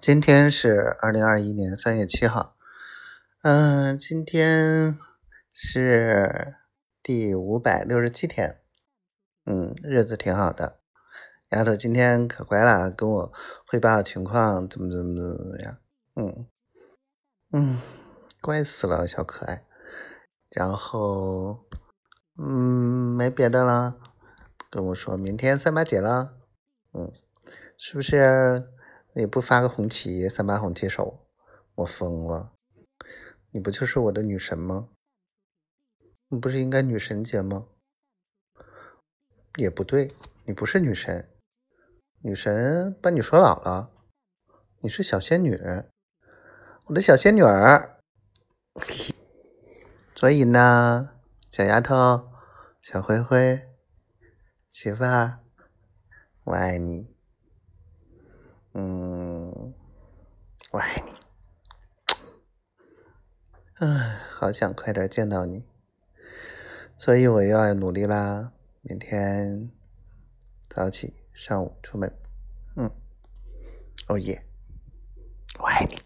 今天是二零二一年三月七号，嗯，今天是第五百六十七天，嗯，日子挺好的。丫头今天可乖了，跟我汇报情况，怎么怎么怎么样，嗯嗯，乖死了，小可爱。然后，嗯，没别的了，跟我说明天三八节了，嗯，是不是？你不发个红旗，三八红旗手，我疯了！你不就是我的女神吗？你不是应该女神节吗？也不对，你不是女神，女神把你说老了，你是小仙女，我的小仙女儿。所以呢，小丫头，小灰灰，媳妇儿，我爱你。嗯，我爱你。唉，好想快点见到你，所以我又要努力啦。明天早起，上午出门。嗯，哦耶，我爱你。